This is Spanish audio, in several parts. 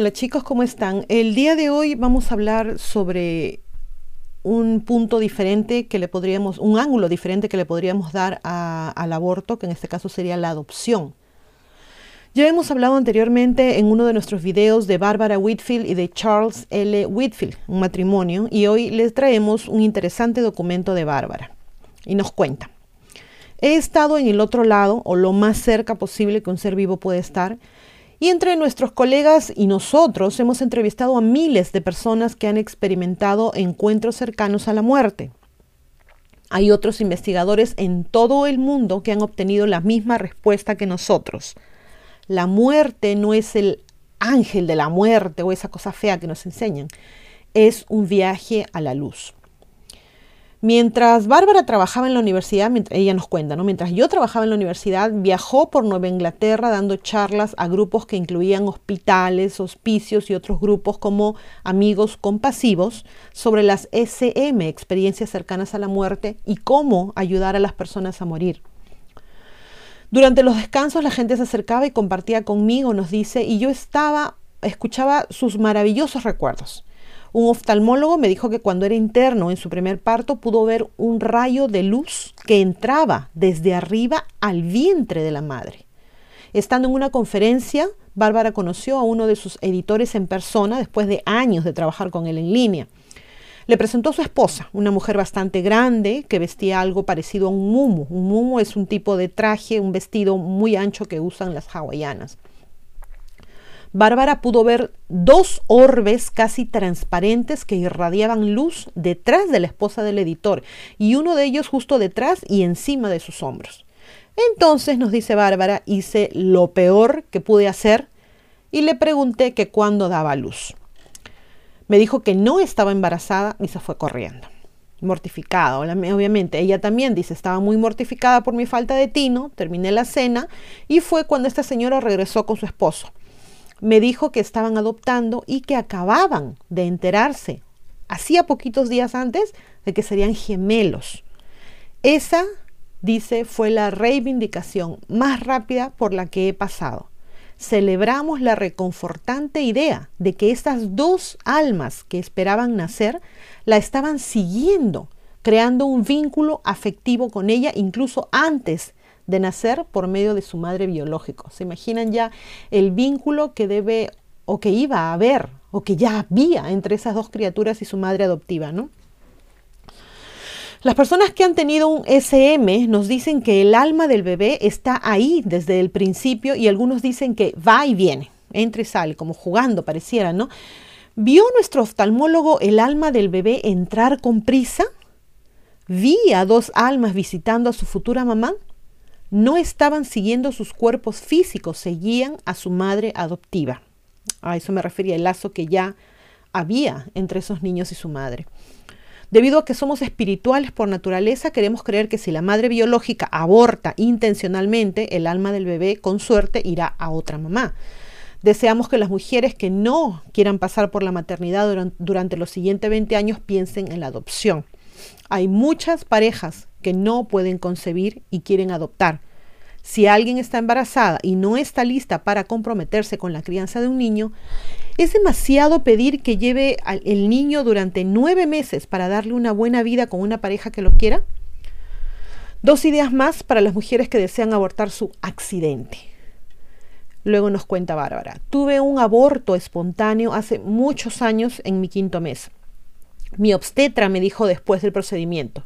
Hola chicos, ¿cómo están? El día de hoy vamos a hablar sobre un punto diferente que le podríamos, un ángulo diferente que le podríamos dar al aborto, que en este caso sería la adopción. Ya hemos hablado anteriormente en uno de nuestros videos de Barbara Whitfield y de Charles L. Whitfield, un matrimonio, y hoy les traemos un interesante documento de Bárbara. Y nos cuenta. He estado en el otro lado, o lo más cerca posible que un ser vivo puede estar, y entre nuestros colegas y nosotros hemos entrevistado a miles de personas que han experimentado encuentros cercanos a la muerte. Hay otros investigadores en todo el mundo que han obtenido la misma respuesta que nosotros. La muerte no es el ángel de la muerte o esa cosa fea que nos enseñan, es un viaje a la luz. Mientras Bárbara trabajaba en la universidad, ella nos cuenta, ¿no? mientras yo trabajaba en la universidad, viajó por Nueva Inglaterra dando charlas a grupos que incluían hospitales, hospicios y otros grupos como amigos compasivos sobre las SM, experiencias cercanas a la muerte, y cómo ayudar a las personas a morir. Durante los descansos la gente se acercaba y compartía conmigo, nos dice, y yo estaba, escuchaba sus maravillosos recuerdos. Un oftalmólogo me dijo que cuando era interno en su primer parto pudo ver un rayo de luz que entraba desde arriba al vientre de la madre. Estando en una conferencia, Bárbara conoció a uno de sus editores en persona después de años de trabajar con él en línea. Le presentó su esposa, una mujer bastante grande que vestía algo parecido a un mumu. Un mumu es un tipo de traje, un vestido muy ancho que usan las hawaianas. Bárbara pudo ver dos orbes casi transparentes que irradiaban luz detrás de la esposa del editor y uno de ellos justo detrás y encima de sus hombros. Entonces, nos dice Bárbara, hice lo peor que pude hacer y le pregunté que cuándo daba luz. Me dijo que no estaba embarazada y se fue corriendo. Mortificada, obviamente. Ella también dice, estaba muy mortificada por mi falta de tino, terminé la cena y fue cuando esta señora regresó con su esposo me dijo que estaban adoptando y que acababan de enterarse, hacía poquitos días antes, de que serían gemelos. Esa, dice, fue la reivindicación más rápida por la que he pasado. Celebramos la reconfortante idea de que estas dos almas que esperaban nacer la estaban siguiendo, creando un vínculo afectivo con ella incluso antes de nacer por medio de su madre biológico. ¿Se imaginan ya el vínculo que debe o que iba a haber o que ya había entre esas dos criaturas y su madre adoptiva, ¿no? Las personas que han tenido un SM nos dicen que el alma del bebé está ahí desde el principio y algunos dicen que va y viene, entra y sale, como jugando pareciera, ¿no? ¿Vio nuestro oftalmólogo el alma del bebé entrar con prisa? ¿Vi a dos almas visitando a su futura mamá? No estaban siguiendo sus cuerpos físicos, seguían a su madre adoptiva. A eso me refería el lazo que ya había entre esos niños y su madre. Debido a que somos espirituales por naturaleza, queremos creer que si la madre biológica aborta intencionalmente, el alma del bebé con suerte irá a otra mamá. Deseamos que las mujeres que no quieran pasar por la maternidad durante los siguientes 20 años piensen en la adopción. Hay muchas parejas que no pueden concebir y quieren adoptar. Si alguien está embarazada y no está lista para comprometerse con la crianza de un niño, ¿es demasiado pedir que lleve al el niño durante nueve meses para darle una buena vida con una pareja que lo quiera? Dos ideas más para las mujeres que desean abortar su accidente. Luego nos cuenta Bárbara, tuve un aborto espontáneo hace muchos años en mi quinto mes. Mi obstetra me dijo después del procedimiento,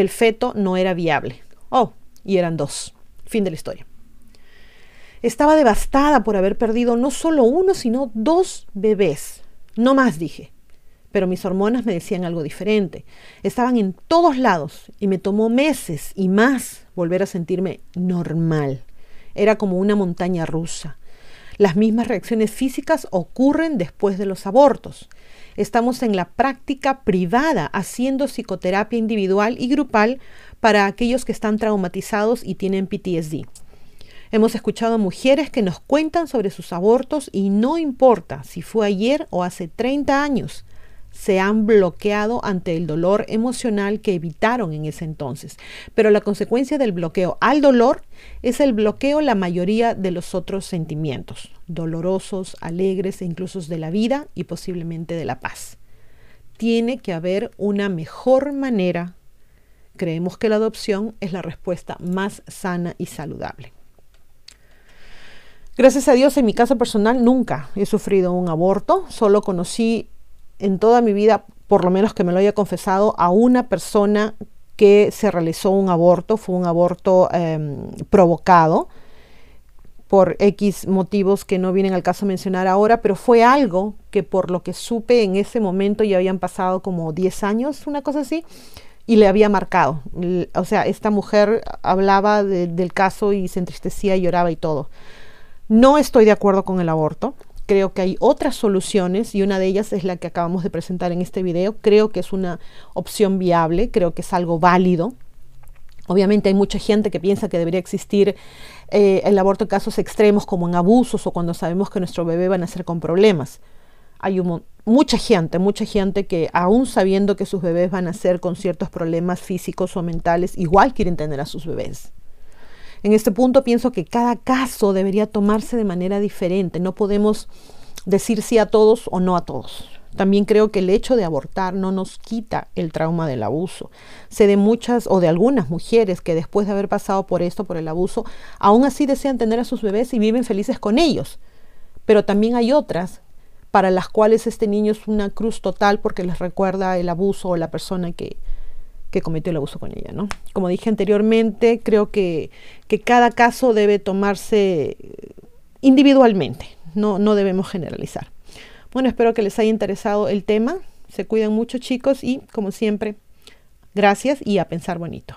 el feto no era viable. Oh, y eran dos. Fin de la historia. Estaba devastada por haber perdido no solo uno, sino dos bebés. No más, dije. Pero mis hormonas me decían algo diferente. Estaban en todos lados y me tomó meses y más volver a sentirme normal. Era como una montaña rusa. Las mismas reacciones físicas ocurren después de los abortos. Estamos en la práctica privada haciendo psicoterapia individual y grupal para aquellos que están traumatizados y tienen PTSD. Hemos escuchado mujeres que nos cuentan sobre sus abortos y no importa si fue ayer o hace 30 años, se han bloqueado ante el dolor emocional que evitaron en ese entonces. Pero la consecuencia del bloqueo al dolor es el bloqueo la mayoría de los otros sentimientos, dolorosos, alegres e incluso de la vida y posiblemente de la paz. Tiene que haber una mejor manera. Creemos que la adopción es la respuesta más sana y saludable. Gracias a Dios, en mi caso personal, nunca he sufrido un aborto. Solo conocí en toda mi vida, por lo menos que me lo haya confesado, a una persona que se realizó un aborto, fue un aborto em, provocado por X motivos que no vienen al caso mencionar ahora, pero fue algo que por lo que supe en ese momento ya habían pasado como 10 años, una cosa así, y le había marcado. O sea, esta mujer hablaba del caso y se entristecía, y lloraba y todo. No estoy de acuerdo con el aborto. Creo que hay otras soluciones y una de ellas es la que acabamos de presentar en este video. Creo que es una opción viable, creo que es algo válido. Obviamente hay mucha gente que piensa que debería existir eh, el aborto en casos extremos como en abusos o cuando sabemos que nuestro bebé va a nacer con problemas. Hay mucha gente, mucha gente que aún sabiendo que sus bebés van a nacer con ciertos problemas físicos o mentales, igual quieren tener a sus bebés. En este punto pienso que cada caso debería tomarse de manera diferente. No podemos decir sí a todos o no a todos. También creo que el hecho de abortar no nos quita el trauma del abuso. Sé de muchas o de algunas mujeres que después de haber pasado por esto, por el abuso, aún así desean tener a sus bebés y viven felices con ellos. Pero también hay otras para las cuales este niño es una cruz total porque les recuerda el abuso o la persona que, que cometió el abuso con ella. ¿no? Como dije anteriormente, creo que, que cada caso debe tomarse individualmente, no, no debemos generalizar. Bueno, espero que les haya interesado el tema. Se cuidan mucho chicos y como siempre, gracias y a pensar bonito.